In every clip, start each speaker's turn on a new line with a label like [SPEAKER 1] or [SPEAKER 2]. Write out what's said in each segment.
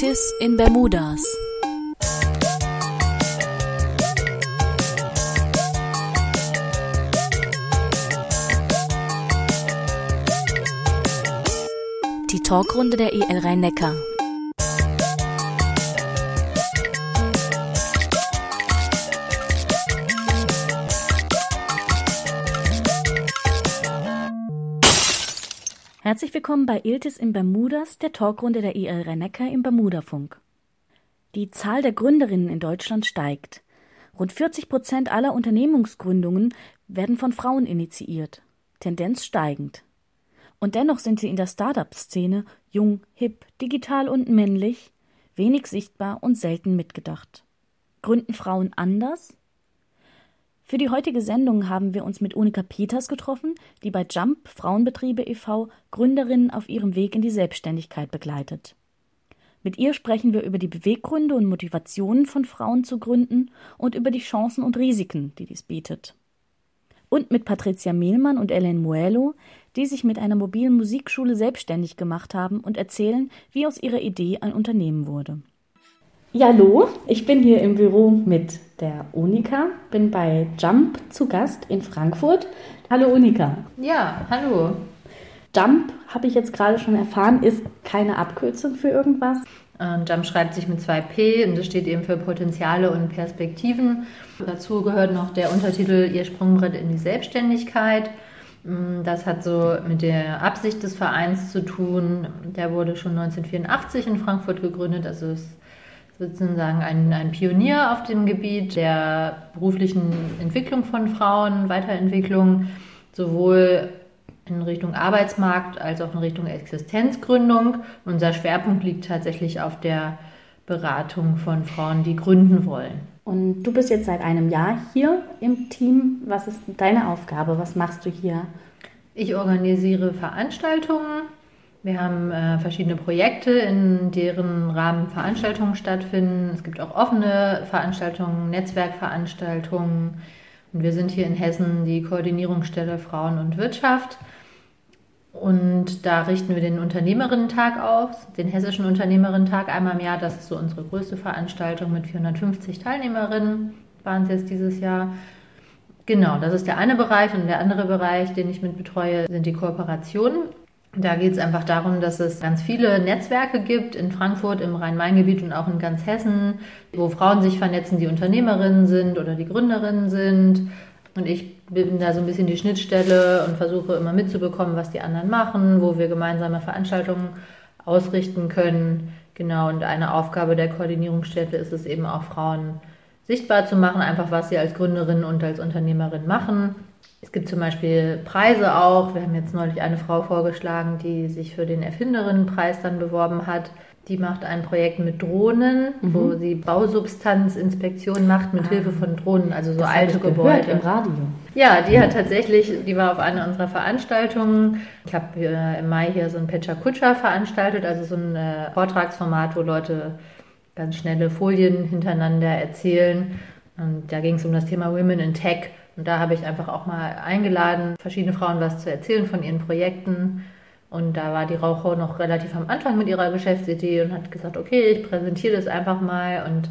[SPEAKER 1] Iltis in Bermudas. Die Talkrunde der EL Rhein-Neckar. Herzlich willkommen bei Iltis in Bermudas, der Talkrunde der EL Rhein-Neckar im Bermudafunk. Die Zahl der Gründerinnen in Deutschland steigt. Rund 40 Prozent aller Unternehmensgründungen werden von Frauen initiiert. Tendenz steigend. Und dennoch sind sie in der Start-up-Szene jung, hip, digital und männlich, wenig sichtbar und selten mitgedacht. Gründen Frauen anders? Für die heutige Sendung haben wir uns mit Unika Peters getroffen, die bei Jump Frauenbetriebe e.V. Gründerinnen auf ihrem Weg in die Selbstständigkeit begleitet. Mit ihr sprechen wir über die Beweggründe und Motivationen von Frauen zu gründen und über die Chancen und Risiken, die dies bietet. Und mit Patricia Mehlmann und Ellen Muelo, die sich mit einer mobilen Musikschule selbstständig gemacht haben und erzählen, wie aus ihrer Idee ein Unternehmen wurde. Ja, hallo, ich bin hier im Büro mit der Unika, bin bei Jump zu Gast in Frankfurt. Hallo Unika.
[SPEAKER 2] Ja, hallo.
[SPEAKER 1] Jump, habe ich jetzt gerade schon erfahren, ist keine Abkürzung für irgendwas.
[SPEAKER 2] Ähm, Jump schreibt sich mit zwei P und das steht eben für Potenziale und Perspektiven. Dazu gehört noch der Untertitel Ihr Sprungbrett in die Selbstständigkeit. Mm, das hat so mit der Absicht des Vereins zu tun. Der wurde schon 1984 in Frankfurt gegründet, also es sozusagen ein, ein Pionier auf dem Gebiet der beruflichen Entwicklung von Frauen, Weiterentwicklung, sowohl in Richtung Arbeitsmarkt als auch in Richtung Existenzgründung. Unser Schwerpunkt liegt tatsächlich auf der Beratung von Frauen, die gründen wollen.
[SPEAKER 1] Und du bist jetzt seit einem Jahr hier im Team. Was ist deine Aufgabe? Was machst du hier?
[SPEAKER 2] Ich organisiere Veranstaltungen wir haben äh, verschiedene Projekte, in deren Rahmen Veranstaltungen stattfinden. Es gibt auch offene Veranstaltungen, Netzwerkveranstaltungen. Und wir sind hier in Hessen die Koordinierungsstelle Frauen und Wirtschaft. Und da richten wir den Unternehmerinnen-Tag aus, den Hessischen Unternehmerinnen-Tag einmal im Jahr. Das ist so unsere größte Veranstaltung mit 450 Teilnehmerinnen, waren es jetzt dieses Jahr. Genau, das ist der eine Bereich. Und der andere Bereich, den ich mit betreue, sind die Kooperationen. Da geht es einfach darum, dass es ganz viele Netzwerke gibt in Frankfurt, im Rhein-Main-Gebiet und auch in ganz Hessen, wo Frauen sich vernetzen, die Unternehmerinnen sind oder die Gründerinnen sind. Und ich bin da so ein bisschen die Schnittstelle und versuche immer mitzubekommen, was die anderen machen, wo wir gemeinsame Veranstaltungen ausrichten können. Genau, und eine Aufgabe der Koordinierungsstelle ist es eben auch, Frauen sichtbar zu machen, einfach was sie als Gründerin und als Unternehmerin machen. Es gibt zum Beispiel Preise auch. Wir haben jetzt neulich eine Frau vorgeschlagen, die sich für den Erfinderinnenpreis dann beworben hat. Die macht ein Projekt mit Drohnen, mhm. wo sie Bausubstanzinspektionen macht mit ah. Hilfe von Drohnen, also so das alte Gebäude.
[SPEAKER 1] im Radio.
[SPEAKER 2] Ja, die hat tatsächlich, die war auf einer unserer Veranstaltungen. Ich habe im Mai hier so ein Pecha Kutscher veranstaltet, also so ein äh, Vortragsformat, wo Leute ganz schnelle Folien hintereinander erzählen. Und da ging es um das Thema Women in Tech. Und da habe ich einfach auch mal eingeladen, verschiedene Frauen was zu erzählen von ihren Projekten. Und da war die Rauchau noch relativ am Anfang mit ihrer Geschäftsidee und hat gesagt, okay, ich präsentiere das einfach mal. Und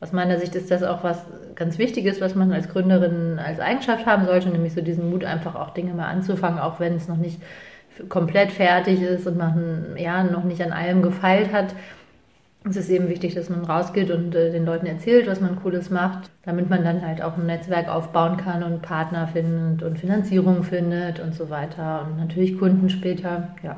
[SPEAKER 2] aus meiner Sicht ist das auch was ganz Wichtiges, was man als Gründerin als Eigenschaft haben sollte, nämlich so diesen Mut, einfach auch Dinge mal anzufangen, auch wenn es noch nicht komplett fertig ist und man ja noch nicht an allem gefeilt hat es ist eben wichtig, dass man rausgeht und äh, den Leuten erzählt, was man Cooles macht, damit man dann halt auch ein Netzwerk aufbauen kann und Partner findet und Finanzierung findet und so weiter und natürlich Kunden später, ja.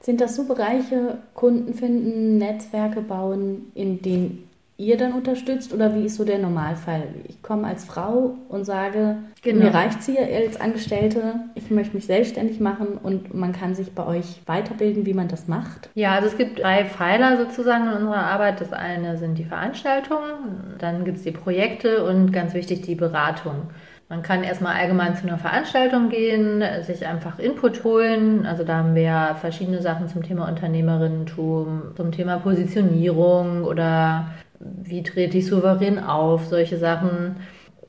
[SPEAKER 1] Sind das so Bereiche, Kunden finden, Netzwerke bauen, in denen ihr dann unterstützt oder wie ist so der Normalfall? Ich komme als Frau und sage, genau. mir reicht es hier als Angestellte, ich möchte mich selbstständig machen und man kann sich bei euch weiterbilden, wie man das macht?
[SPEAKER 2] Ja, also es gibt drei Pfeiler sozusagen in unserer Arbeit. Das eine sind die Veranstaltungen, dann gibt es die Projekte und ganz wichtig die Beratung. Man kann erstmal allgemein zu einer Veranstaltung gehen, sich einfach Input holen. Also da haben wir ja verschiedene Sachen zum Thema Unternehmerinnentum, zum Thema Positionierung oder wie trete ich souverän auf, solche Sachen.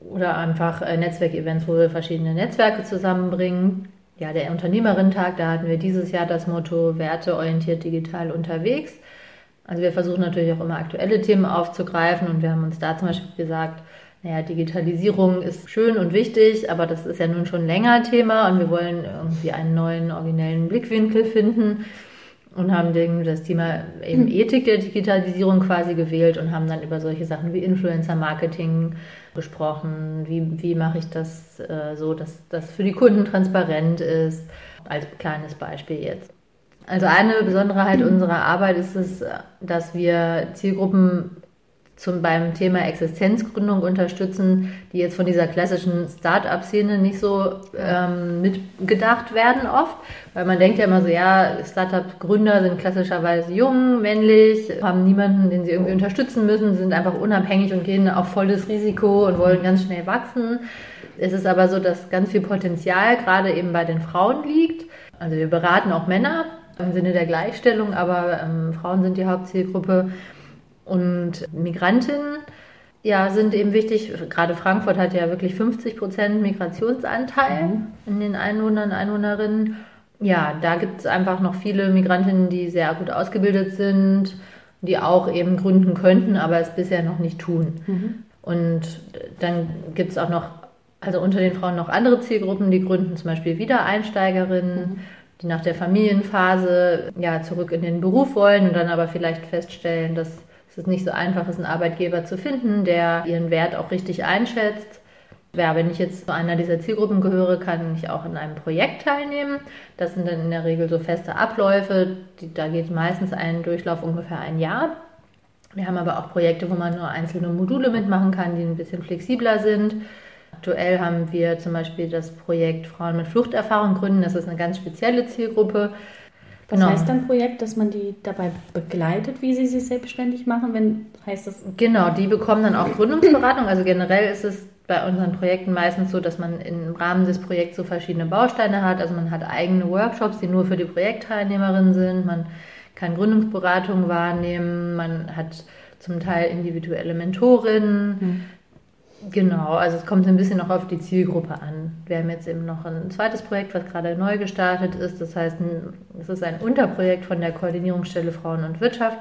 [SPEAKER 2] Oder einfach äh, Netzwerkevents, wo wir verschiedene Netzwerke zusammenbringen. Ja, der Unternehmerinnen-Tag, da hatten wir dieses Jahr das Motto werteorientiert digital unterwegs. Also wir versuchen natürlich auch immer aktuelle Themen aufzugreifen und wir haben uns da zum Beispiel gesagt, naja, Digitalisierung ist schön und wichtig, aber das ist ja nun schon länger Thema und wir wollen irgendwie einen neuen originellen Blickwinkel finden und haben das Thema eben hm. Ethik der Digitalisierung quasi gewählt und haben dann über solche Sachen wie Influencer-Marketing gesprochen. Wie, wie mache ich das äh, so, dass das für die Kunden transparent ist, als kleines Beispiel jetzt. Also eine Besonderheit hm. unserer Arbeit ist es, dass wir Zielgruppen zum, beim Thema Existenzgründung unterstützen, die jetzt von dieser klassischen Start-up-Szene nicht so ähm, mitgedacht werden oft, weil man denkt ja immer so, ja, Start-up-Gründer sind klassischerweise jung, männlich, haben niemanden, den sie irgendwie unterstützen müssen, sind einfach unabhängig und gehen auf volles Risiko und wollen ganz schnell wachsen. Es ist aber so, dass ganz viel Potenzial gerade eben bei den Frauen liegt. Also wir beraten auch Männer im Sinne der Gleichstellung, aber ähm, Frauen sind die Hauptzielgruppe und Migrantinnen ja, sind eben wichtig. Gerade Frankfurt hat ja wirklich 50 Prozent Migrationsanteil mhm. in den Einwohnern, Einwohnerinnen. Ja, da gibt es einfach noch viele Migrantinnen, die sehr gut ausgebildet sind, die auch eben gründen könnten, aber es bisher noch nicht tun. Mhm. Und dann gibt es auch noch, also unter den Frauen noch andere Zielgruppen, die gründen zum Beispiel Wiedereinsteigerinnen, mhm. die nach der Familienphase ja zurück in den Beruf wollen und dann aber vielleicht feststellen, dass es ist nicht so einfach, ist einen Arbeitgeber zu finden, der ihren Wert auch richtig einschätzt. Ja, wenn ich jetzt zu einer dieser Zielgruppen gehöre, kann ich auch in einem Projekt teilnehmen. Das sind dann in der Regel so feste Abläufe. Die, da geht meistens ein Durchlauf ungefähr ein Jahr. Wir haben aber auch Projekte, wo man nur einzelne Module mitmachen kann, die ein bisschen flexibler sind. Aktuell haben wir zum Beispiel das Projekt Frauen mit Fluchterfahrung gründen. Das ist eine ganz spezielle Zielgruppe.
[SPEAKER 1] Was genau. heißt dann Projekt, dass man die dabei begleitet, wie sie sich selbstständig machen? Wenn heißt das?
[SPEAKER 2] Genau, die bekommen dann auch Gründungsberatung. Also generell ist es bei unseren Projekten meistens so, dass man im Rahmen des Projekts so verschiedene Bausteine hat. Also man hat eigene Workshops, die nur für die Projektteilnehmerinnen sind. Man kann Gründungsberatung wahrnehmen. Man hat zum Teil individuelle Mentorinnen. Hm. Genau, also es kommt ein bisschen noch auf die Zielgruppe an. Wir haben jetzt eben noch ein zweites Projekt, was gerade neu gestartet ist. Das heißt, es ist ein Unterprojekt von der Koordinierungsstelle Frauen und Wirtschaft.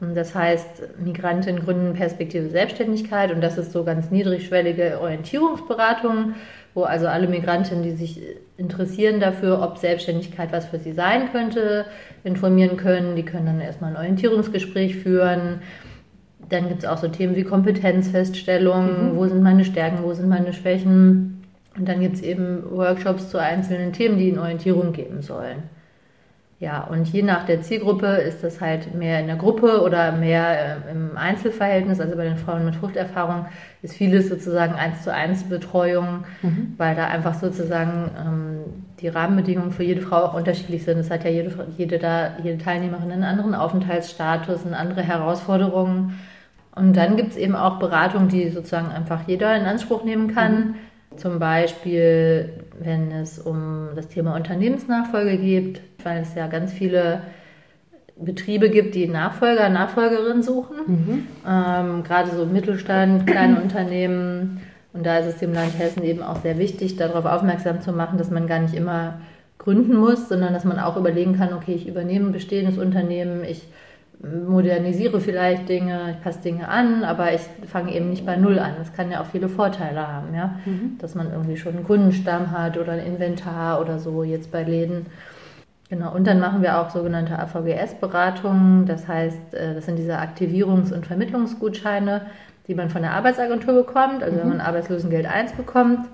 [SPEAKER 2] Das heißt, Migrantinnen gründen Perspektive Selbstständigkeit und das ist so ganz niedrigschwellige Orientierungsberatung, wo also alle Migrantinnen, die sich interessieren dafür, ob Selbstständigkeit was für sie sein könnte, informieren können. Die können dann erstmal ein Orientierungsgespräch führen dann gibt es auch so Themen wie Kompetenzfeststellung, mhm. wo sind meine Stärken, wo sind meine Schwächen. Und dann gibt es eben Workshops zu einzelnen Themen, die in Orientierung geben sollen. Ja, und je nach der Zielgruppe ist das halt mehr in der Gruppe oder mehr äh, im Einzelverhältnis. Also bei den Frauen mit Fruchterfahrung ist vieles sozusagen eins zu eins Betreuung, mhm. weil da einfach sozusagen ähm, die Rahmenbedingungen für jede Frau auch unterschiedlich sind. Es hat ja jede, jede, da, jede Teilnehmerin einen anderen Aufenthaltsstatus, eine andere Herausforderungen. Und dann gibt es eben auch Beratungen, die sozusagen einfach jeder in Anspruch nehmen kann. Mhm. Zum Beispiel, wenn es um das Thema Unternehmensnachfolge geht, weil es ja ganz viele Betriebe gibt, die Nachfolger, Nachfolgerinnen suchen. Mhm. Ähm, gerade so Mittelstand, kleine Unternehmen. Und da ist es dem Land Hessen eben auch sehr wichtig, darauf aufmerksam zu machen, dass man gar nicht immer gründen muss, sondern dass man auch überlegen kann, okay, ich übernehme ein bestehendes Unternehmen, ich modernisiere vielleicht Dinge, ich passe Dinge an, aber ich fange eben nicht bei Null an. Das kann ja auch viele Vorteile haben, ja. Mhm. Dass man irgendwie schon einen Kundenstamm hat oder ein Inventar oder so jetzt bei Läden. Genau, und dann machen wir auch sogenannte AVGS-Beratungen. Das heißt, äh, das sind diese Aktivierungs- und Vermittlungsgutscheine, die man von der Arbeitsagentur bekommt. Also mhm. wenn man Arbeitslosengeld 1 bekommt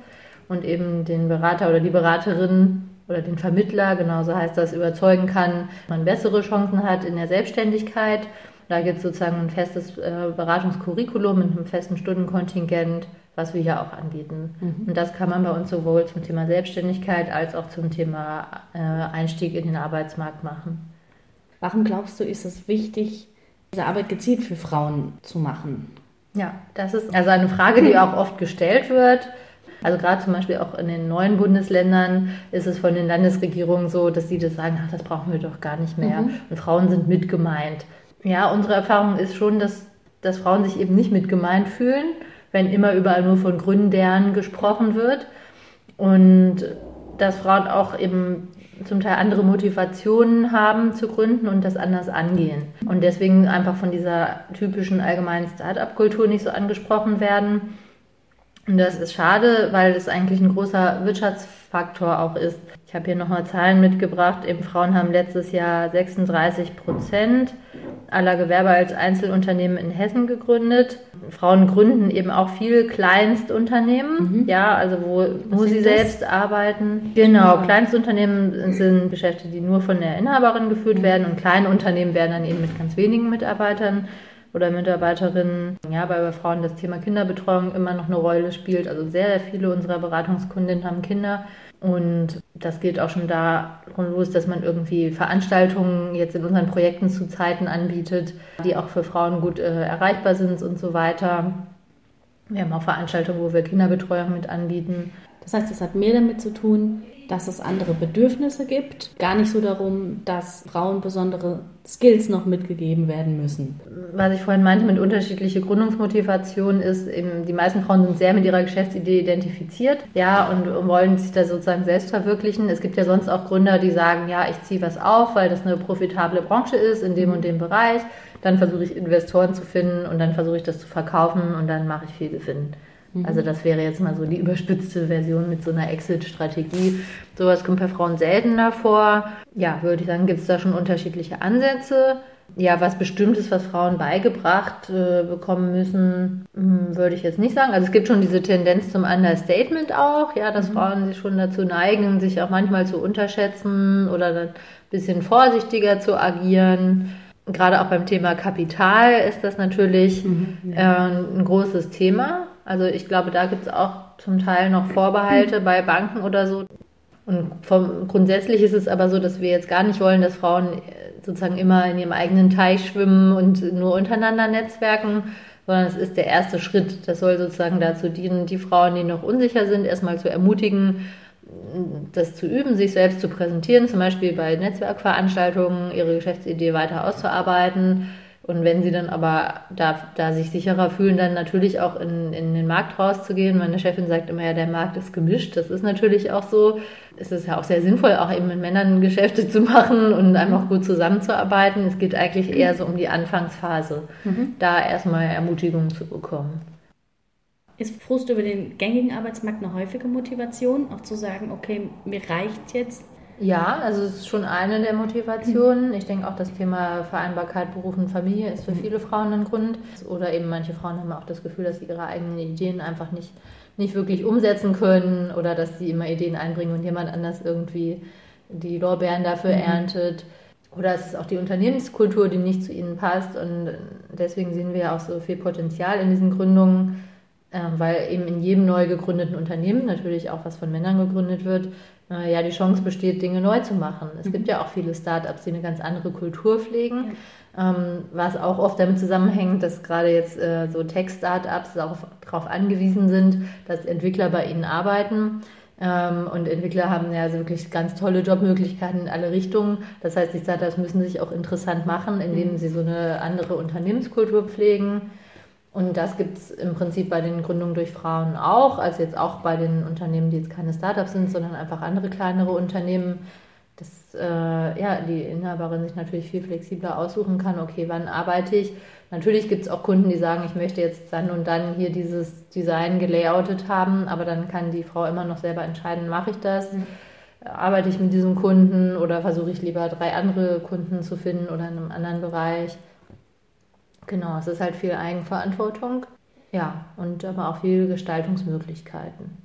[SPEAKER 2] und eben den Berater oder die Beraterin oder den Vermittler, genauso heißt das, überzeugen kann, man bessere Chancen hat in der Selbstständigkeit. Da gibt es sozusagen ein festes äh, Beratungskurriculum mit einem festen Stundenkontingent, was wir hier auch anbieten. Mhm. Und das kann man bei uns sowohl zum Thema Selbstständigkeit als auch zum Thema äh, Einstieg in den Arbeitsmarkt machen.
[SPEAKER 1] Warum glaubst du, ist es wichtig, diese Arbeit gezielt für Frauen zu machen?
[SPEAKER 2] Ja, das ist also eine Frage, die auch oft gestellt wird. Also gerade zum Beispiel auch in den neuen Bundesländern ist es von den Landesregierungen so, dass sie das sagen, ach, das brauchen wir doch gar nicht mehr. Mhm. Und Frauen sind mitgemeint. Ja, unsere Erfahrung ist schon, dass, dass Frauen sich eben nicht mitgemeint fühlen, wenn immer überall nur von Gründern gesprochen wird. Und dass Frauen auch eben zum Teil andere Motivationen haben zu gründen und das anders angehen. Und deswegen einfach von dieser typischen allgemeinen Start-up-Kultur nicht so angesprochen werden. Und das ist schade, weil es eigentlich ein großer Wirtschaftsfaktor auch ist. Ich habe hier nochmal Zahlen mitgebracht. Eben Frauen haben letztes Jahr 36 Prozent aller Gewerbe als Einzelunternehmen in Hessen gegründet. Frauen gründen eben auch viel Kleinstunternehmen, mhm. ja, also wo, wo sie selbst arbeiten. Genau, ja. Kleinstunternehmen sind Geschäfte, die nur von der Inhaberin geführt mhm. werden und kleine Unternehmen werden dann eben mit ganz wenigen Mitarbeitern oder Mitarbeiterinnen. Ja, weil bei Frauen das Thema Kinderbetreuung immer noch eine Rolle spielt. Also sehr, sehr viele unserer Beratungskundinnen haben Kinder. Und das geht auch schon darum los, dass man irgendwie Veranstaltungen jetzt in unseren Projekten zu Zeiten anbietet, die auch für Frauen gut äh, erreichbar sind und so weiter. Wir haben auch Veranstaltungen, wo wir Kinderbetreuung mit anbieten.
[SPEAKER 1] Das heißt, es hat mehr damit zu tun, dass es andere Bedürfnisse gibt. Gar nicht so darum, dass Frauen besondere Skills noch mitgegeben werden müssen.
[SPEAKER 2] Was ich vorhin meinte mit unterschiedliche Gründungsmotivation ist, eben, die meisten Frauen sind sehr mit ihrer Geschäftsidee identifiziert, ja, und wollen sich da sozusagen selbst verwirklichen. Es gibt ja sonst auch Gründer, die sagen, ja, ich ziehe was auf, weil das eine profitable Branche ist in dem und dem Bereich. Dann versuche ich Investoren zu finden und dann versuche ich das zu verkaufen und dann mache ich viel Gewinn. Mhm. Also das wäre jetzt mal so die überspitzte Version mit so einer Exit-Strategie. Sowas kommt bei Frauen seltener vor. Ja, würde ich sagen, gibt es da schon unterschiedliche Ansätze. Ja, was Bestimmtes, was Frauen beigebracht äh, bekommen müssen, hm, würde ich jetzt nicht sagen. Also es gibt schon diese Tendenz zum Understatement auch, ja, dass mhm. Frauen sich schon dazu neigen, sich auch manchmal zu unterschätzen oder dann ein bisschen vorsichtiger zu agieren. Gerade auch beim Thema Kapital ist das natürlich mhm, ja. äh, ein großes Thema. Also ich glaube, da gibt es auch zum Teil noch Vorbehalte bei Banken oder so. Und vom, grundsätzlich ist es aber so, dass wir jetzt gar nicht wollen, dass Frauen äh, sozusagen immer in ihrem eigenen Teich schwimmen und nur untereinander netzwerken, sondern es ist der erste Schritt. Das soll sozusagen dazu dienen, die Frauen, die noch unsicher sind, erstmal zu ermutigen, das zu üben, sich selbst zu präsentieren, zum Beispiel bei Netzwerkveranstaltungen, ihre Geschäftsidee weiter auszuarbeiten und wenn sie dann aber da, da sich sicherer fühlen, dann natürlich auch in, in den Markt rauszugehen. Meine Chefin sagt immer, ja, der Markt ist gemischt. Das ist natürlich auch so. Es ist ja auch sehr sinnvoll, auch eben mit Männern Geschäfte zu machen und einfach gut zusammenzuarbeiten. Es geht eigentlich eher so um die Anfangsphase, mhm. da erstmal Ermutigung zu bekommen.
[SPEAKER 1] Ist Frust über den gängigen Arbeitsmarkt eine häufige Motivation, auch zu sagen, okay, mir reicht jetzt
[SPEAKER 2] ja, also es ist schon eine der Motivationen. Ich denke auch, das Thema Vereinbarkeit Beruf und Familie ist für viele Frauen ein Grund. Oder eben manche Frauen haben auch das Gefühl, dass sie ihre eigenen Ideen einfach nicht, nicht wirklich umsetzen können oder dass sie immer Ideen einbringen und jemand anders irgendwie die Lorbeeren dafür mhm. erntet. Oder es ist auch die Unternehmenskultur, die nicht zu ihnen passt. Und deswegen sehen wir ja auch so viel Potenzial in diesen Gründungen, weil eben in jedem neu gegründeten Unternehmen, natürlich auch was von Männern gegründet wird, äh, ja die Chance besteht, Dinge neu zu machen. Es mhm. gibt ja auch viele Startups, die eine ganz andere Kultur pflegen, ja. ähm, was auch oft damit zusammenhängt, dass gerade jetzt äh, so Tech-Startups darauf angewiesen sind, dass Entwickler bei ihnen arbeiten. Ähm, und Entwickler haben ja also wirklich ganz tolle Jobmöglichkeiten in alle Richtungen. Das heißt, die Startups müssen sich auch interessant machen, indem mhm. sie so eine andere Unternehmenskultur pflegen. Und das gibt es im Prinzip bei den Gründungen durch Frauen auch, also jetzt auch bei den Unternehmen, die jetzt keine Startups sind, sondern einfach andere kleinere Unternehmen, dass äh, ja, die Inhaberin sich natürlich viel flexibler aussuchen kann, okay, wann arbeite ich. Natürlich gibt es auch Kunden, die sagen, ich möchte jetzt dann und dann hier dieses Design gelayoutet haben, aber dann kann die Frau immer noch selber entscheiden, mache ich das, mhm. arbeite ich mit diesem Kunden oder versuche ich lieber drei andere Kunden zu finden oder in einem anderen Bereich. Genau, es ist halt viel Eigenverantwortung. Ja, und aber auch viel Gestaltungsmöglichkeiten.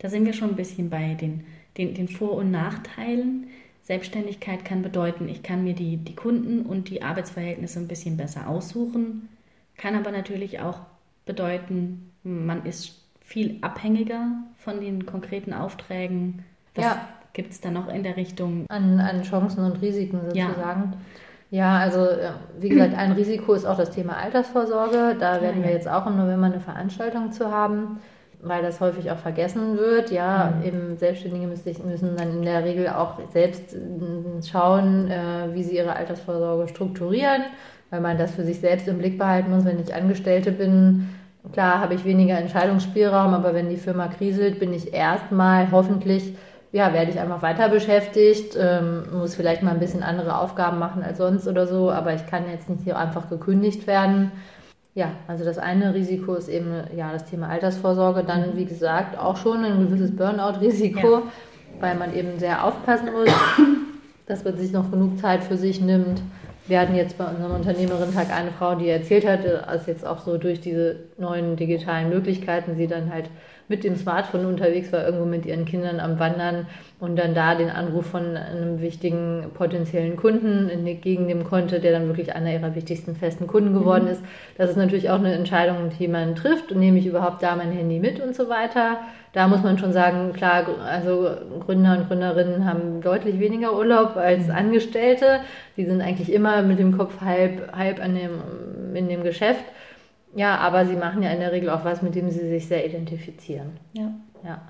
[SPEAKER 1] Da sind wir schon ein bisschen bei den, den, den Vor- und Nachteilen. Selbstständigkeit kann bedeuten, ich kann mir die, die Kunden und die Arbeitsverhältnisse ein bisschen besser aussuchen, kann aber natürlich auch bedeuten, man ist viel abhängiger von den konkreten Aufträgen. Was ja. gibt es da noch in der Richtung?
[SPEAKER 2] An, an Chancen und Risiken sozusagen. Ja. Ja, also wie gesagt, ein Risiko ist auch das Thema Altersvorsorge. Da werden wir jetzt auch im November eine Veranstaltung zu haben, weil das häufig auch vergessen wird. Ja, mhm. eben Selbstständige müssen dann in der Regel auch selbst äh, schauen, äh, wie sie ihre Altersvorsorge strukturieren, weil man das für sich selbst im Blick behalten muss. Wenn ich Angestellte bin, klar habe ich weniger Entscheidungsspielraum, aber wenn die Firma kriselt, bin ich erstmal hoffentlich ja, werde ich einfach weiter beschäftigt, ähm, muss vielleicht mal ein bisschen andere Aufgaben machen als sonst oder so, aber ich kann jetzt nicht hier einfach gekündigt werden. Ja, also das eine Risiko ist eben ja, das Thema Altersvorsorge, dann mhm. wie gesagt auch schon ein gewisses Burnout-Risiko, ja. weil man eben sehr aufpassen muss, dass man sich noch genug Zeit für sich nimmt. Wir hatten jetzt bei unserem Unternehmerin-Tag eine Frau, die erzählt hatte, dass jetzt auch so durch diese neuen digitalen Möglichkeiten sie dann halt mit dem Smartphone unterwegs war, irgendwo mit ihren Kindern am Wandern und dann da den Anruf von einem wichtigen potenziellen Kunden entgegennehmen konnte, der dann wirklich einer ihrer wichtigsten festen Kunden geworden mhm. ist. Das ist natürlich auch eine Entscheidung, die man trifft. Und nehme ich überhaupt da mein Handy mit und so weiter. Da muss man schon sagen, klar, also Gründer und Gründerinnen haben deutlich weniger Urlaub als mhm. Angestellte. Die sind eigentlich immer mit dem Kopf halb, halb an dem, in dem Geschäft. Ja, aber sie machen ja in der Regel auch was, mit dem sie sich sehr identifizieren.
[SPEAKER 1] Ja. ja.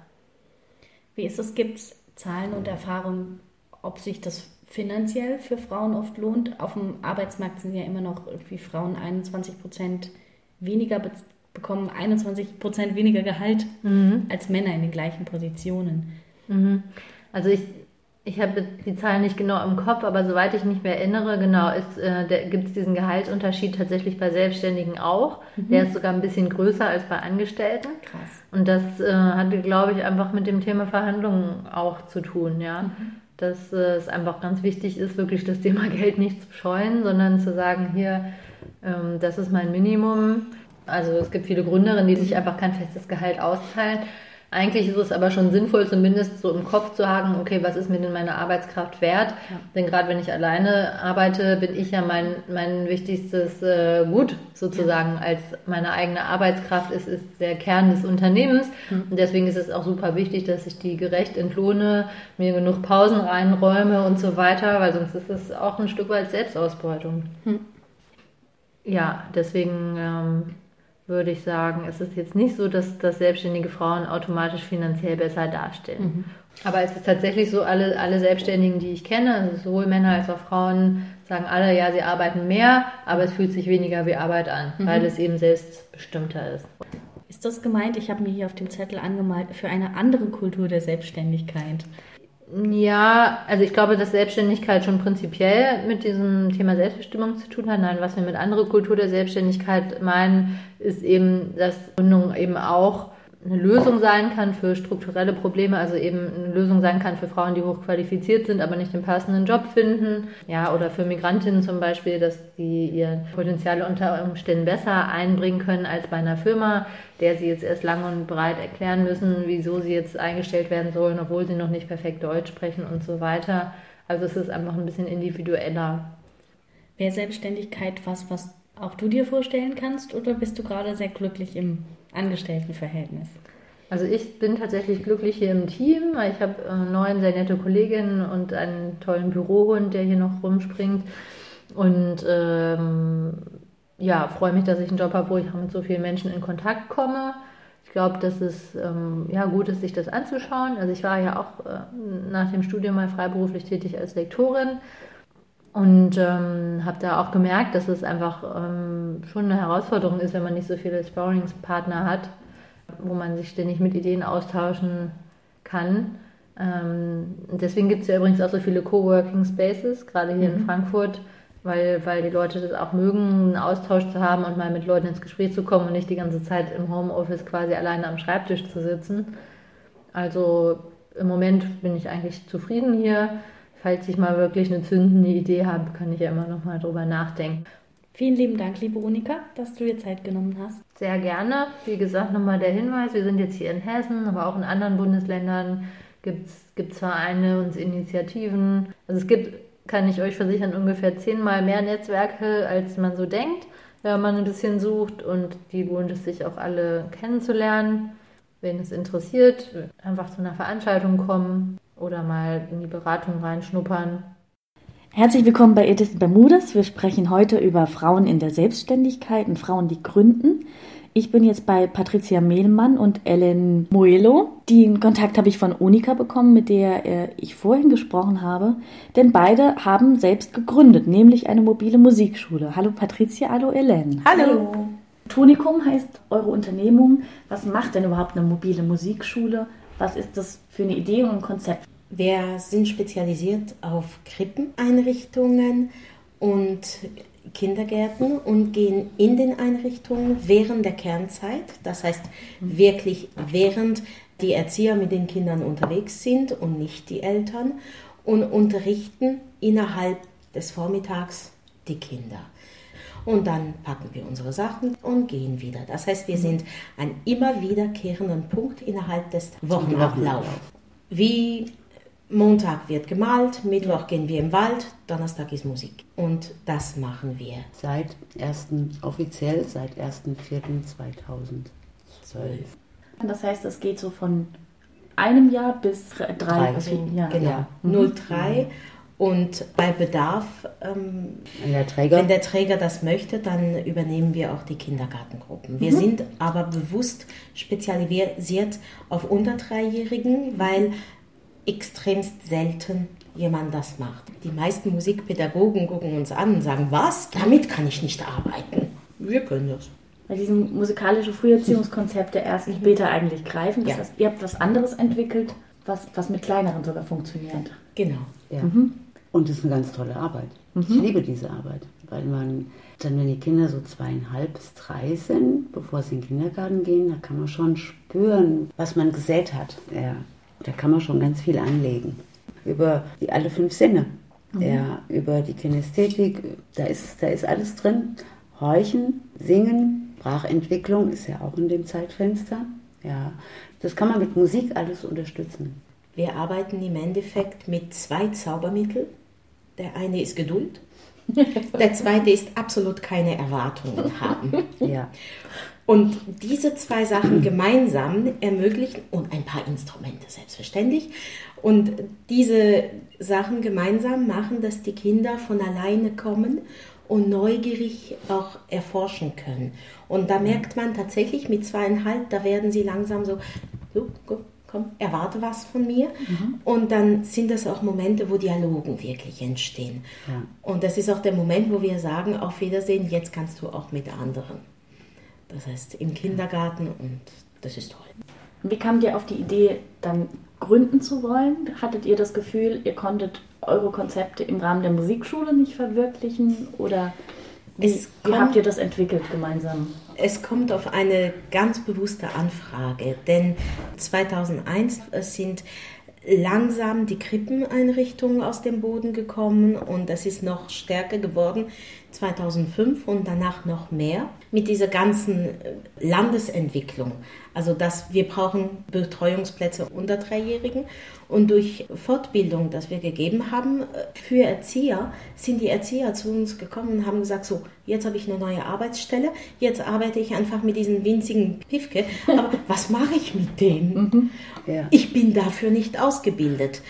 [SPEAKER 1] Wie ist es? Gibt es Zahlen und Erfahrungen, ob sich das finanziell für Frauen oft lohnt? Auf dem Arbeitsmarkt sind ja immer noch irgendwie Frauen 21 Prozent weniger be bekommen, 21 Prozent weniger Gehalt mhm. als Männer in den gleichen Positionen.
[SPEAKER 2] Mhm. Also ich ich habe die Zahlen nicht genau im Kopf, aber soweit ich mich mehr erinnere, genau, äh, gibt es diesen Gehaltsunterschied tatsächlich bei Selbstständigen auch. Mhm. Der ist sogar ein bisschen größer als bei Angestellten. Krass. Und das äh, hatte, glaube ich, einfach mit dem Thema Verhandlungen auch zu tun, ja. Mhm. Dass äh, es einfach ganz wichtig ist, wirklich das Thema Geld nicht zu scheuen, sondern zu sagen, hier, ähm, das ist mein Minimum. Also es gibt viele Gründerinnen, die sich einfach kein festes Gehalt austeilen eigentlich ist es aber schon sinnvoll, zumindest so im Kopf zu haben, okay, was ist mir denn meine Arbeitskraft wert? Ja. Denn gerade wenn ich alleine arbeite, bin ich ja mein, mein wichtigstes äh, Gut sozusagen ja. als meine eigene Arbeitskraft ist, ist der Kern des Unternehmens. Mhm. Und deswegen ist es auch super wichtig, dass ich die gerecht entlohne, mir genug Pausen reinräume und so weiter, weil sonst ist es auch ein Stück weit Selbstausbeutung. Mhm. Ja, deswegen ähm, würde ich sagen, es ist jetzt nicht so, dass, dass selbstständige Frauen automatisch finanziell besser dastehen. Mhm. Aber es ist tatsächlich so, alle, alle Selbstständigen, die ich kenne, also sowohl Männer als auch Frauen, sagen alle, ja, sie arbeiten mehr, aber es fühlt sich weniger wie Arbeit an, mhm. weil es eben selbstbestimmter ist.
[SPEAKER 1] Ist das gemeint? Ich habe mir hier auf dem Zettel angemalt, für eine andere Kultur der Selbstständigkeit.
[SPEAKER 2] Ja, also ich glaube, dass Selbstständigkeit schon prinzipiell mit diesem Thema Selbstbestimmung zu tun hat. Nein, was wir mit anderer Kultur der Selbstständigkeit meinen, ist eben, dass Gründung eben auch eine Lösung sein kann für strukturelle Probleme, also eben eine Lösung sein kann für Frauen, die hochqualifiziert sind, aber nicht den passenden Job finden. Ja, oder für Migrantinnen zum Beispiel, dass die ihr Potenziale unter Umständen besser einbringen können als bei einer Firma, der sie jetzt erst lang und breit erklären müssen, wieso sie jetzt eingestellt werden sollen, obwohl sie noch nicht perfekt Deutsch sprechen und so weiter. Also es ist einfach ein bisschen individueller.
[SPEAKER 1] Wäre Selbstständigkeit was, was auch du dir vorstellen kannst oder bist du gerade sehr glücklich im Angestelltenverhältnis?
[SPEAKER 2] Also ich bin tatsächlich glücklich hier im Team. Ich habe äh, neun sehr nette Kolleginnen und einen tollen Bürohund, der hier noch rumspringt. Und ähm, ja, freue mich, dass ich einen Job habe, wo ich mit so vielen Menschen in Kontakt komme. Ich glaube, dass es ähm, ja, gut ist, sich das anzuschauen. Also ich war ja auch äh, nach dem Studium mal freiberuflich tätig als Lektorin und ähm, habe da auch gemerkt, dass es einfach ähm, schon eine Herausforderung ist, wenn man nicht so viele Sparringspartner hat, wo man sich ständig mit Ideen austauschen kann. Ähm, deswegen gibt es ja übrigens auch so viele Coworking Spaces, gerade hier mhm. in Frankfurt, weil, weil die Leute das auch mögen, einen Austausch zu haben und mal mit Leuten ins Gespräch zu kommen und nicht die ganze Zeit im Homeoffice quasi alleine am Schreibtisch zu sitzen. Also im Moment bin ich eigentlich zufrieden hier falls ich mal wirklich eine zündende Idee habe, kann ich ja immer noch mal drüber nachdenken.
[SPEAKER 1] Vielen lieben Dank, liebe Unika, dass du dir Zeit genommen hast.
[SPEAKER 2] Sehr gerne. Wie gesagt, nochmal der Hinweis, wir sind jetzt hier in Hessen, aber auch in anderen Bundesländern gibt es Vereine und Initiativen. Also es gibt, kann ich euch versichern, ungefähr zehnmal mehr Netzwerke, als man so denkt, wenn man ein bisschen sucht und die lohnt es sich auch alle kennenzulernen. Wenn es interessiert, einfach zu einer Veranstaltung kommen oder mal in die Beratung reinschnuppern.
[SPEAKER 1] Herzlich willkommen bei Edis Bermudas. Wir sprechen heute über Frauen in der Selbstständigkeit und Frauen, die gründen. Ich bin jetzt bei Patricia Mehlmann und Ellen Moelo. Den Kontakt habe ich von Unika bekommen, mit der äh, ich vorhin gesprochen habe. Denn beide haben selbst gegründet, nämlich eine mobile Musikschule. Hallo Patricia, hallo Ellen.
[SPEAKER 3] Hallo. hallo.
[SPEAKER 1] Tonicum heißt eure Unternehmung. Was macht denn überhaupt eine mobile Musikschule? Was ist das für eine Idee und ein Konzept?
[SPEAKER 3] Wir sind spezialisiert auf Krippeneinrichtungen und Kindergärten und gehen in den Einrichtungen während der Kernzeit, das heißt wirklich während die Erzieher mit den Kindern unterwegs sind und nicht die Eltern und unterrichten innerhalb des Vormittags die Kinder. Und dann packen wir unsere Sachen und gehen wieder. Das heißt, wir sind ein immer wiederkehrender Punkt innerhalb des Wochenablaufs. Wie Montag wird gemalt, Mittwoch gehen wir im Wald, Donnerstag ist Musik. Und das machen wir.
[SPEAKER 4] Seit 1. offiziell seit 1.4.2012.
[SPEAKER 1] Das heißt, es geht so von einem Jahr bis drei, drei
[SPEAKER 3] also, ja. Genau, mhm. 03. Und bei Bedarf, ähm, der wenn der Träger das möchte, dann übernehmen wir auch die Kindergartengruppen. Wir mhm. sind aber bewusst spezialisiert auf unter Dreijährigen, weil extremst selten jemand das macht. Die meisten Musikpädagogen gucken uns an und sagen, was? Damit kann ich nicht arbeiten. Wir können das.
[SPEAKER 1] Weil diese musikalischen Früherziehungskonzepte erst später eigentlich greifen. Das ja. heißt, ihr habt was anderes entwickelt, was, was mit kleineren sogar funktioniert.
[SPEAKER 3] Genau.
[SPEAKER 4] Ja. Mhm. Und es ist eine ganz tolle Arbeit. Mhm. Ich liebe diese Arbeit, weil man dann, wenn die Kinder so zweieinhalb bis drei sind, bevor sie in den Kindergarten gehen, da kann man schon spüren, was man gesät hat. Ja. Da kann man schon ganz viel anlegen. Über die alle fünf Sinne. Mhm. Ja, über die Kinästhetik, da ist, da ist alles drin. Horchen, Singen, Sprachentwicklung ist ja auch in dem Zeitfenster. Ja, das kann man mit Musik alles unterstützen.
[SPEAKER 3] Wir arbeiten im Endeffekt mit zwei Zaubermitteln. Der eine ist Geduld, der zweite ist absolut keine Erwartungen haben. Ja. Und diese zwei Sachen gemeinsam ermöglichen, und ein paar Instrumente selbstverständlich, und diese Sachen gemeinsam machen, dass die Kinder von alleine kommen und neugierig auch erforschen können. Und da merkt man tatsächlich mit zweieinhalb, da werden sie langsam so, so komm, erwarte was von mir. Mhm. Und dann sind das auch Momente, wo Dialogen wirklich entstehen. Ja. Und das ist auch der Moment, wo wir sagen, auf Wiedersehen, jetzt kannst du auch mit anderen. Das heißt im Kindergarten und das ist toll.
[SPEAKER 1] Wie kamt ihr auf die Idee, dann gründen zu wollen? Hattet ihr das Gefühl, ihr konntet eure Konzepte im Rahmen der Musikschule nicht verwirklichen? Oder wie, kommt, wie habt ihr das entwickelt gemeinsam?
[SPEAKER 3] Es kommt auf eine ganz bewusste Anfrage, denn 2001 sind langsam die Krippeneinrichtungen aus dem Boden gekommen und das ist noch stärker geworden 2005 und danach noch mehr mit dieser ganzen äh, Landesentwicklung. Also dass wir brauchen Betreuungsplätze unter Dreijährigen und durch Fortbildung, das wir gegeben haben äh, für Erzieher, sind die Erzieher zu uns gekommen und haben gesagt, so, jetzt habe ich eine neue Arbeitsstelle, jetzt arbeite ich einfach mit diesen winzigen Pifke, aber was mache ich mit denen? Mhm. Ja. Ich bin dafür nicht ausgebildet.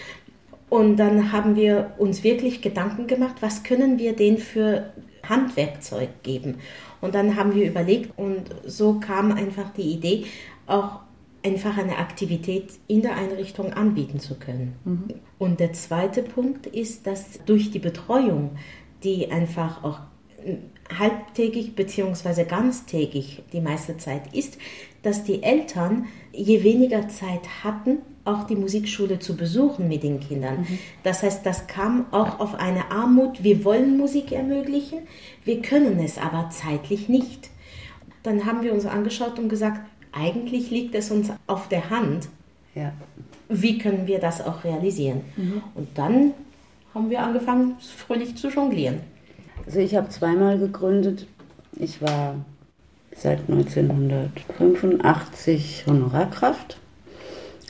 [SPEAKER 3] Und dann haben wir uns wirklich Gedanken gemacht, was können wir denen für Handwerkzeug geben. Und dann haben wir überlegt und so kam einfach die Idee, auch einfach eine Aktivität in der Einrichtung anbieten zu können. Mhm. Und der zweite Punkt ist, dass durch die Betreuung, die einfach auch halbtägig bzw. ganztägig die meiste Zeit ist, dass die Eltern je weniger Zeit hatten, auch die Musikschule zu besuchen mit den Kindern. Mhm. Das heißt, das kam auch auf eine Armut, wir wollen Musik ermöglichen, wir können es aber zeitlich nicht. Dann haben wir uns angeschaut und gesagt, eigentlich liegt es uns auf der Hand. Ja. Wie können wir das auch realisieren? Mhm. Und dann haben wir angefangen, fröhlich zu jonglieren.
[SPEAKER 4] Also ich habe zweimal gegründet. Ich war seit 1985 Honorarkraft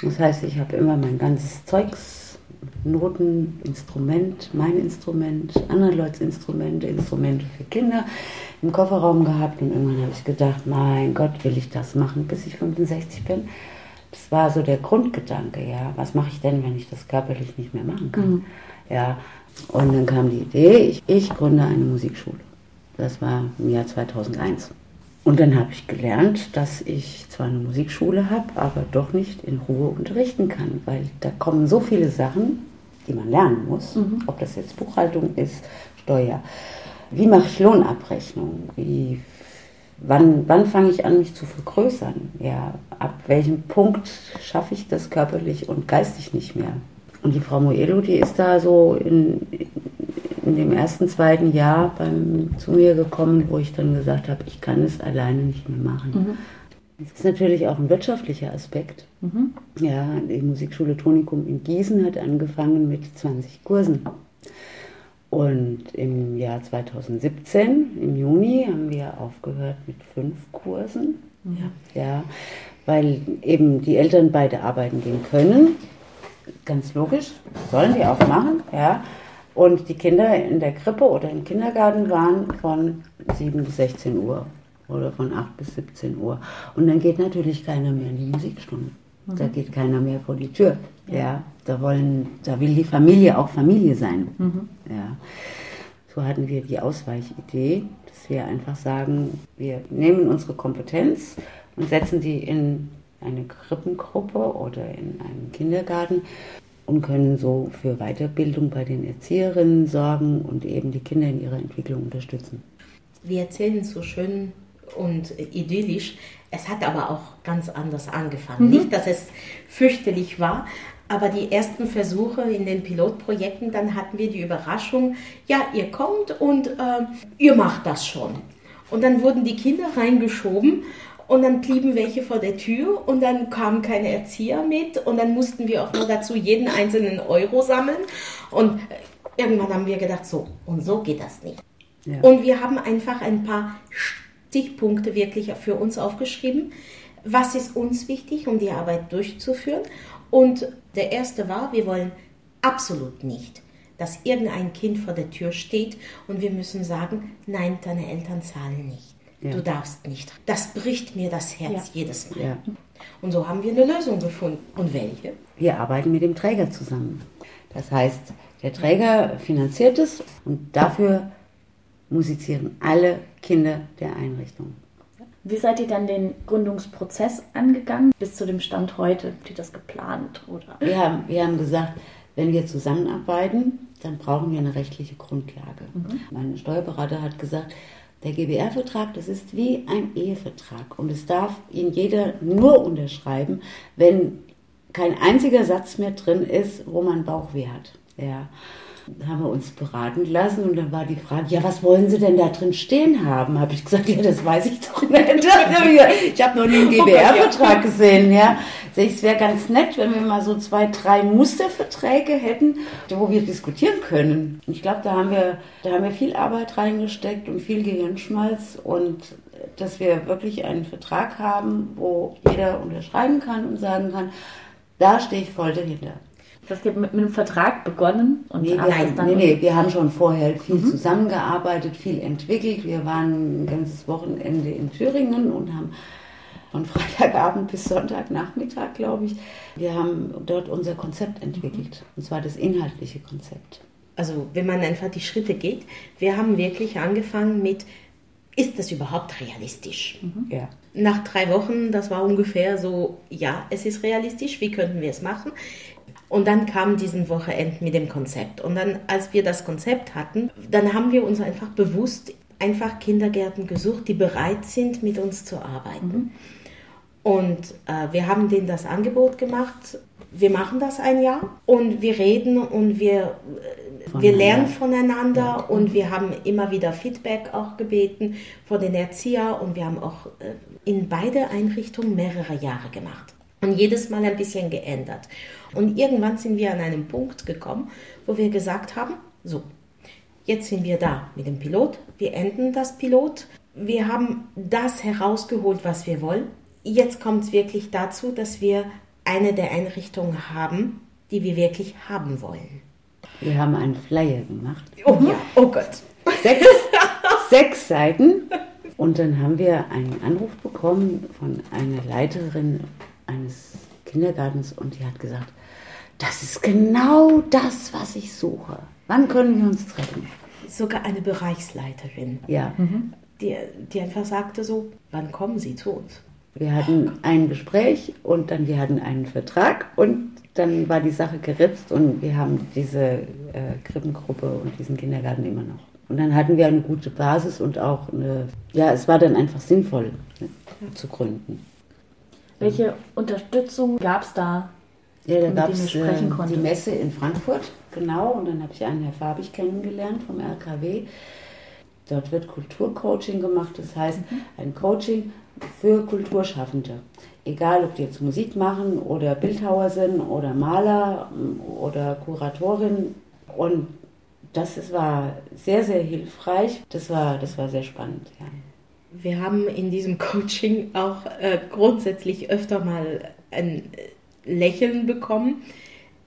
[SPEAKER 4] das heißt, ich habe immer mein ganzes Zeugs, Noten, Instrument, mein Instrument, andere Leute Instrumente, Instrumente für Kinder im Kofferraum gehabt und irgendwann habe ich gedacht, mein Gott, will ich das machen, bis ich 65 bin? Das war so der Grundgedanke, ja, was mache ich denn, wenn ich das körperlich nicht mehr machen kann? Mhm. Ja, und dann kam die Idee, ich, ich gründe eine Musikschule. Das war im Jahr 2001. Und dann habe ich gelernt, dass ich zwar eine Musikschule habe, aber doch nicht in Ruhe unterrichten kann, weil da kommen so viele Sachen, die man lernen muss, mhm. ob das jetzt Buchhaltung ist, Steuer. Wie mache ich Lohnabrechnung? Wie, wann, wann fange ich an, mich zu vergrößern? Ja, ab welchem Punkt schaffe ich das körperlich und geistig nicht mehr? Und die Frau Moelo, die ist da so in, in dem ersten, zweiten Jahr beim, zu mir gekommen, wo ich dann gesagt habe, ich kann es alleine nicht mehr machen. Mhm. Das ist natürlich auch ein wirtschaftlicher Aspekt. Mhm. Ja, die Musikschule Tonikum in Gießen hat angefangen mit 20 Kursen. Und im Jahr 2017, im Juni, haben wir aufgehört mit fünf Kursen. Ja. ja, weil eben die Eltern beide arbeiten gehen können. Ganz logisch, sollen die auch machen, ja. Und die Kinder in der Krippe oder im Kindergarten waren von 7 bis 16 Uhr oder von 8 bis 17 Uhr. Und dann geht natürlich keiner mehr in die Musikstunde. Mhm. Da geht keiner mehr vor die Tür. Ja. ja. da wollen, da will die Familie auch Familie sein. Mhm. Ja. So hatten wir die Ausweichidee, dass wir einfach sagen, wir nehmen unsere Kompetenz und setzen die in eine Krippengruppe oder in einen Kindergarten und können so für Weiterbildung bei den Erzieherinnen sorgen und eben die Kinder in ihrer Entwicklung unterstützen.
[SPEAKER 3] Wir erzählen so schön und idyllisch. Es hat aber auch ganz anders angefangen. Mhm. Nicht, dass es fürchterlich war, aber die ersten Versuche in den Pilotprojekten, dann hatten wir die Überraschung, ja, ihr kommt und äh, ihr macht das schon. Und dann wurden die Kinder reingeschoben und dann blieben welche vor der Tür und dann kamen keine Erzieher mit und dann mussten wir auch nur dazu jeden einzelnen Euro sammeln und irgendwann haben wir gedacht, so, und so geht das nicht. Ja. Und wir haben einfach ein paar Stichpunkte wirklich für uns aufgeschrieben. Was ist uns wichtig, um die Arbeit durchzuführen? Und der erste war, wir wollen absolut nicht, dass irgendein Kind vor der Tür steht und wir müssen sagen, nein, deine Eltern zahlen nicht. Ja. Du darfst nicht. Das bricht mir das Herz ja. jedes Mal. Ja. Und so haben wir eine Lösung gefunden. Und welche?
[SPEAKER 4] Wir arbeiten mit dem Träger zusammen. Das heißt, der Träger finanziert es und dafür musizieren alle Kinder der Einrichtung.
[SPEAKER 1] Wie seid ihr dann den Gründungsprozess angegangen bis zu dem Stand heute? Habt ihr das geplant? Oder?
[SPEAKER 4] Wir, haben, wir haben gesagt, wenn wir zusammenarbeiten, dann brauchen wir eine rechtliche Grundlage. Mhm. Mein Steuerberater hat gesagt, der GBR-Vertrag, das ist wie ein Ehevertrag und es darf ihn jeder nur unterschreiben, wenn kein einziger Satz mehr drin ist, wo man Bauchweh hat. Ja haben wir uns beraten lassen und dann war die Frage, ja, was wollen Sie denn da drin stehen haben? Habe ich gesagt, ja, das weiß ich doch nicht. ich habe noch nie einen GBR-Vertrag gesehen, ja. Es wäre ganz nett, wenn wir mal so zwei, drei Musterverträge hätten, wo wir diskutieren können. Ich glaube, da haben wir, da haben wir viel Arbeit reingesteckt und viel Gehirnschmalz und dass wir wirklich einen Vertrag haben, wo jeder unterschreiben kann und sagen kann, da stehe ich voll dahinter.
[SPEAKER 1] Das geht mit, mit einem Vertrag begonnen
[SPEAKER 4] und nee, wir, haben, nee, nee, wir haben schon vorher viel mhm. zusammengearbeitet, viel entwickelt. Wir waren ein ganzes Wochenende in Thüringen und haben von Freitagabend bis Sonntagnachmittag, glaube ich, wir haben dort unser Konzept entwickelt. Und zwar das inhaltliche Konzept.
[SPEAKER 3] Also wenn man einfach die Schritte geht, wir haben wirklich angefangen mit, ist das überhaupt realistisch? Mhm. Ja. Nach drei Wochen, das war ungefähr so, ja, es ist realistisch, wie könnten wir es machen? Und dann kam diesen Wochenend mit dem Konzept. Und dann, als wir das Konzept hatten, dann haben wir uns einfach bewusst einfach Kindergärten gesucht, die bereit sind, mit uns zu arbeiten. Mhm. Und äh, wir haben denen das Angebot gemacht. Wir machen das ein Jahr und wir reden und wir, äh, wir lernen voneinander ja. und wir haben immer wieder Feedback auch gebeten von den Erziehern und wir haben auch äh, in beide Einrichtungen mehrere Jahre gemacht und jedes Mal ein bisschen geändert. Und irgendwann sind wir an einem Punkt gekommen, wo wir gesagt haben, so, jetzt sind wir da mit dem Pilot, wir enden das Pilot, wir haben das herausgeholt, was wir wollen. Jetzt kommt es wirklich dazu, dass wir eine der Einrichtungen haben, die wir wirklich haben wollen.
[SPEAKER 4] Wir haben einen Flyer gemacht.
[SPEAKER 3] Oh ja, oh Gott.
[SPEAKER 4] Sechs, sechs Seiten. Und dann haben wir einen Anruf bekommen von einer Leiterin eines Kindergartens und die hat gesagt, das ist genau das, was ich suche. Wann können wir uns treffen?
[SPEAKER 3] Sogar eine Bereichsleiterin.
[SPEAKER 4] Ja. Mhm.
[SPEAKER 3] Die, die einfach sagte so, wann kommen Sie zu uns?
[SPEAKER 4] Wir hatten ein Gespräch und dann wir hatten einen Vertrag und dann war die Sache geritzt und wir haben diese äh, Krippengruppe und diesen Kindergarten immer noch. Und dann hatten wir eine gute Basis und auch eine, ja, es war dann einfach sinnvoll ne, zu gründen.
[SPEAKER 1] Welche Unterstützung gab es da
[SPEAKER 4] Ja, da gab es äh, die Messe in Frankfurt, genau. Und dann habe ich einen Herr Fabig kennengelernt vom RKW. Dort wird Kulturcoaching gemacht, das heißt mhm. ein Coaching für Kulturschaffende. Egal, ob die jetzt Musik machen oder Bildhauer sind oder Maler mm, oder Kuratorin. Und das ist, war sehr, sehr hilfreich. Das war, das war sehr spannend. Ja.
[SPEAKER 3] Wir haben in diesem Coaching auch äh, grundsätzlich öfter mal ein Lächeln bekommen,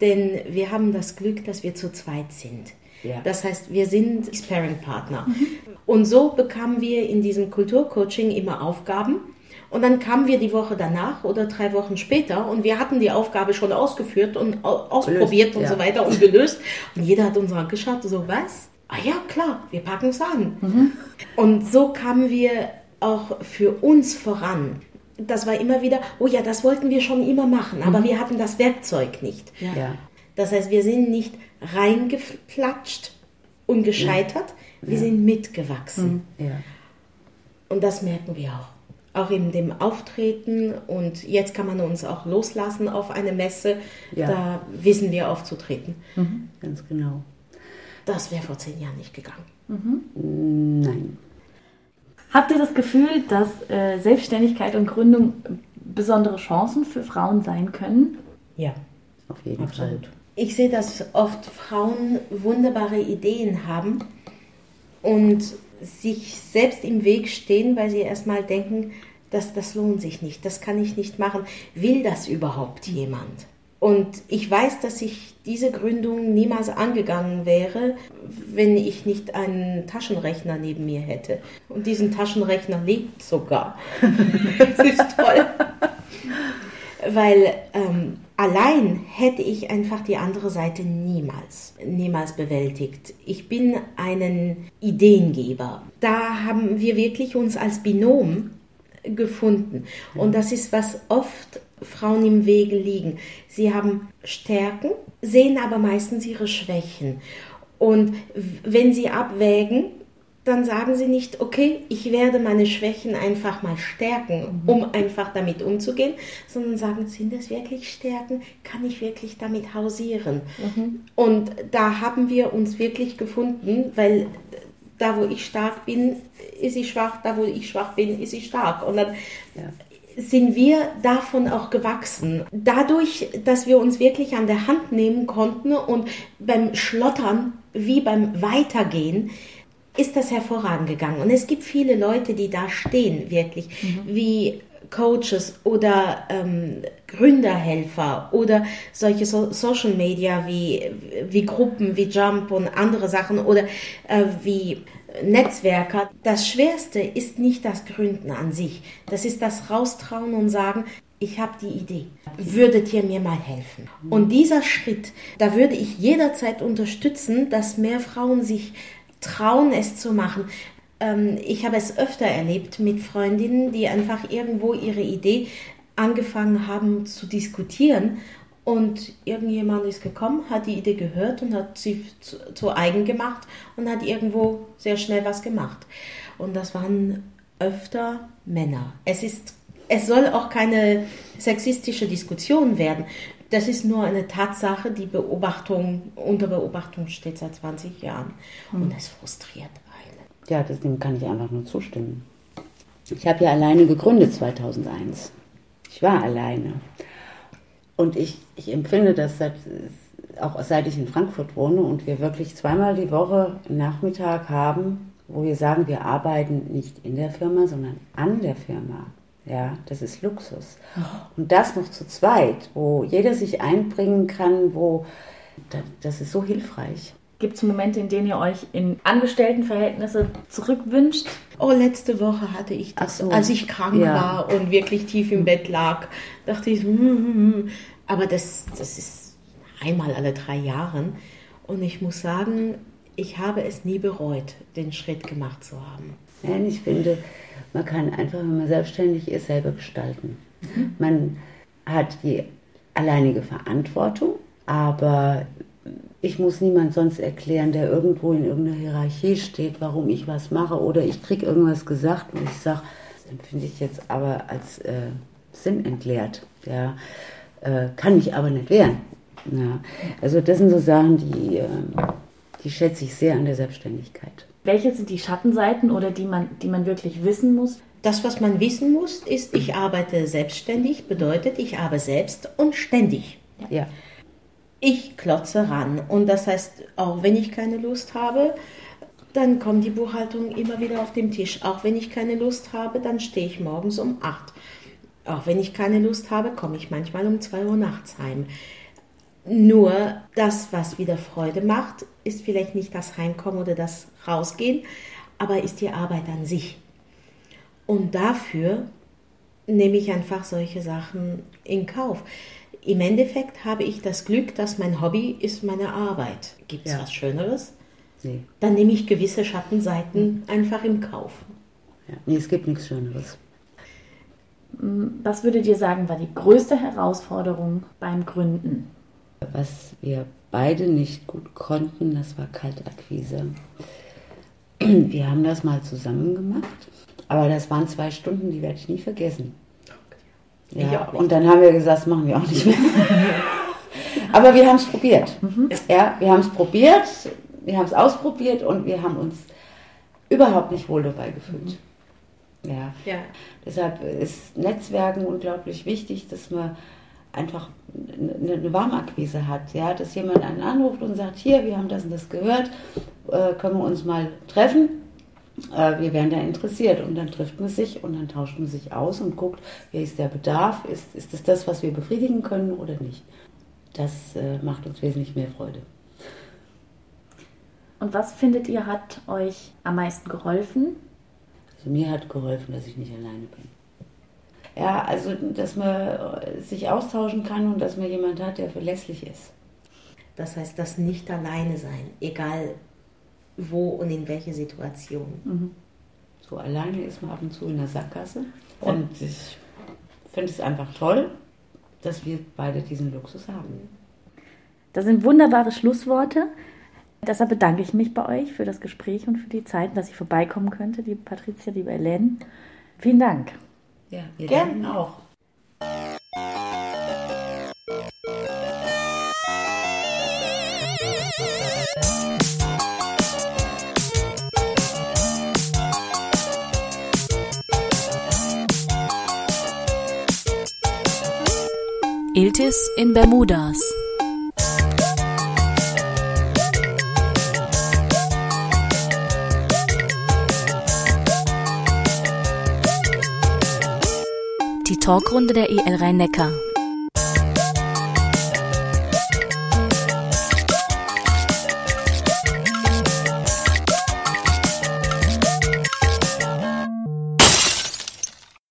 [SPEAKER 3] denn wir haben das Glück, dass wir zu zweit sind. Ja. Das heißt, wir sind Sparring-Partner. Mhm. Und so bekamen wir in diesem Kulturcoaching immer Aufgaben. Und dann kamen wir die Woche danach oder drei Wochen später und wir hatten die Aufgabe schon ausgeführt und ausprobiert gelöst, und ja. so weiter und gelöst. Und jeder hat uns angeschaut, so was? Ah ja, klar, wir packen es an. Mhm. Und so kamen wir auch für uns voran. Das war immer wieder, oh ja, das wollten wir schon immer machen, aber mhm. wir hatten das Werkzeug nicht. Ja. Das heißt, wir sind nicht reingeflatscht und gescheitert, wir sind mitgewachsen. Mhm. Ja. Und das merken wir auch. Auch in dem Auftreten und jetzt kann man uns auch loslassen auf eine Messe. Ja. Da wissen wir aufzutreten.
[SPEAKER 4] Mhm. Ganz genau.
[SPEAKER 3] Das wäre vor zehn Jahren nicht gegangen.
[SPEAKER 4] Mhm. Nein.
[SPEAKER 1] Habt ihr das Gefühl, dass äh, Selbstständigkeit und Gründung besondere Chancen für Frauen sein können?
[SPEAKER 3] Ja, auf jeden Absolut. Fall. Ich sehe, dass oft Frauen wunderbare Ideen haben und sich selbst im Weg stehen, weil sie erstmal denken, dass das lohnt sich nicht, das kann ich nicht machen. Will das überhaupt jemand? Und ich weiß, dass ich diese Gründung niemals angegangen wäre, wenn ich nicht einen Taschenrechner neben mir hätte. Und diesen Taschenrechner lebt sogar. das ist toll. Weil ähm, allein hätte ich einfach die andere Seite niemals, niemals bewältigt. Ich bin einen Ideengeber. Da haben wir wirklich uns als Binom gefunden. Und das ist, was oft Frauen im Wege liegen. Sie haben Stärken, sehen aber meistens ihre Schwächen. Und wenn sie abwägen, dann sagen sie nicht, okay, ich werde meine Schwächen einfach mal stärken, mhm. um einfach damit umzugehen, sondern sagen, sind das wirklich Stärken? Kann ich wirklich damit hausieren? Mhm. Und da haben wir uns wirklich gefunden, weil da, wo ich stark bin, ist sie schwach, da, wo ich schwach bin, ist sie stark. Und dann ja sind wir davon auch gewachsen. Dadurch, dass wir uns wirklich an der Hand nehmen konnten und beim Schlottern wie beim Weitergehen, ist das hervorragend gegangen. Und es gibt viele Leute, die da stehen, wirklich, mhm. wie Coaches oder ähm, Gründerhelfer oder solche so Social Media wie, wie Gruppen wie Jump und andere Sachen oder äh, wie Netzwerker. Das Schwerste ist nicht das Gründen an sich. Das ist das Raustrauen und sagen, ich habe die Idee. Würdet ihr mir mal helfen? Und dieser Schritt, da würde ich jederzeit unterstützen, dass mehr Frauen sich trauen, es zu machen. Ähm, ich habe es öfter erlebt mit Freundinnen, die einfach irgendwo ihre Idee angefangen haben zu diskutieren und irgendjemand ist gekommen, hat die Idee gehört und hat sie zu, zu, eigen gemacht und hat irgendwo sehr schnell was gemacht. Und das waren öfter Männer. Es ist, es soll auch keine sexistische Diskussion werden. Das ist nur eine Tatsache, die Beobachtung, unter Beobachtung steht seit 20 Jahren. Und es frustriert einen.
[SPEAKER 4] Ja, dem kann ich einfach nur zustimmen. Ich habe ja alleine gegründet 2001. Ich war alleine. Und ich, ich empfinde das seit, auch seit ich in Frankfurt wohne und wir wirklich zweimal die Woche Nachmittag haben, wo wir sagen, wir arbeiten nicht in der Firma, sondern an der Firma. Ja, das ist Luxus. Und das noch zu zweit, wo jeder sich einbringen kann, wo das ist so hilfreich.
[SPEAKER 1] Gibt es Momente, in denen ihr euch in Angestelltenverhältnisse zurückwünscht?
[SPEAKER 3] Oh, letzte Woche hatte ich das, so. als ich krank ja. war und wirklich tief im Bett lag. Dachte ich, hm, hm, hm. aber das, das ist einmal alle drei Jahre. Und ich muss sagen, ich habe es nie bereut, den Schritt gemacht zu haben.
[SPEAKER 4] Nein, ich finde, man kann einfach, wenn man selbstständig ist, selber gestalten. Mhm. Man hat die alleinige Verantwortung, aber ich muss niemand sonst erklären, der irgendwo in irgendeiner Hierarchie steht, warum ich was mache oder ich kriege irgendwas gesagt und ich sage, das empfinde ich jetzt aber als äh, sinnentleert. Ja. äh, kann mich aber nicht wehren. Ja. Also das sind so Sachen, die, äh, die schätze ich sehr an der Selbstständigkeit.
[SPEAKER 1] Welche sind die Schattenseiten oder die man, die man wirklich wissen muss?
[SPEAKER 3] Das, was man wissen muss, ist, ich arbeite selbstständig, bedeutet, ich arbeite selbst und ständig.
[SPEAKER 4] Ja.
[SPEAKER 3] Ich klotze ran. Und das heißt, auch wenn ich keine Lust habe, dann kommt die Buchhaltung immer wieder auf den Tisch. Auch wenn ich keine Lust habe, dann stehe ich morgens um 8. Auch wenn ich keine Lust habe, komme ich manchmal um 2 Uhr nachts heim. Nur das, was wieder Freude macht, ist vielleicht nicht das Heimkommen oder das Rausgehen, aber ist die Arbeit an sich. Und dafür nehme ich einfach solche Sachen in Kauf. Im Endeffekt habe ich das Glück, dass mein Hobby ist meine Arbeit. Gibt es
[SPEAKER 4] Ja.
[SPEAKER 3] was Schöneres?
[SPEAKER 4] Nee.
[SPEAKER 3] Dann nehme ich gewisse Schattenseiten einfach in Kauf.
[SPEAKER 4] Ja. nee, es gibt nichts Schöneres.
[SPEAKER 1] Was würdet ihr sagen, war die größte Herausforderung beim Gründen?
[SPEAKER 4] Was wir beide nicht gut konnten, das war Kaltakquise. Wir haben das mal zusammen gemacht, aber das waren zwei Stunden, die werde ich nie vergessen. Ja, und dann haben wir gesagt, das machen wir auch nicht mehr. aber wir haben es probiert. Ja, wir haben es probiert, wir haben es ausprobiert und wir haben uns überhaupt nicht wohl dabei gefühlt. Ja,
[SPEAKER 3] Ja.
[SPEAKER 4] Deshalb ist Netzwerken unglaublich wichtig, dass man einfach eine, eine Warmakquise hat. Ja? Dass jemand einen anruft und sagt, hier, wir haben das und das gehört, äh, können wir uns mal treffen. Äh, wir wären da interessiert. Und dann trifft man sich und dann tauscht man sich aus und guckt, wie ist der Bedarf, ist, ist das das, was wir befriedigen können oder nicht. Das äh, macht uns wesentlich mehr Freude.
[SPEAKER 1] Und was findet ihr hat euch am meisten geholfen?
[SPEAKER 4] Also mir hat geholfen, dass ich nicht alleine bin. Ja, also dass man äh, sich austauschen kann und dass man jemand hat, der verlässlich ist.
[SPEAKER 3] Das heißt, das nicht alleine sein, egal wo und in welcher Situation.
[SPEAKER 4] So alleine ist man ab und zu in der Sackgasse. Und ich finde es einfach toll, dass wir beide diesen Luxus haben.
[SPEAKER 1] Das sind wunderbare Schlussworte. Deshalb bedanke ich mich bei euch für das Gespräch und für die Zeit, dass ich vorbeikommen könnte, liebe Patricia, liebe Helene. Vielen Dank.
[SPEAKER 4] Ja, wir
[SPEAKER 3] Gern.
[SPEAKER 4] danken auch.
[SPEAKER 5] Iltis in Bermudas. Die Talkrunde der EL Rhein-Neckar.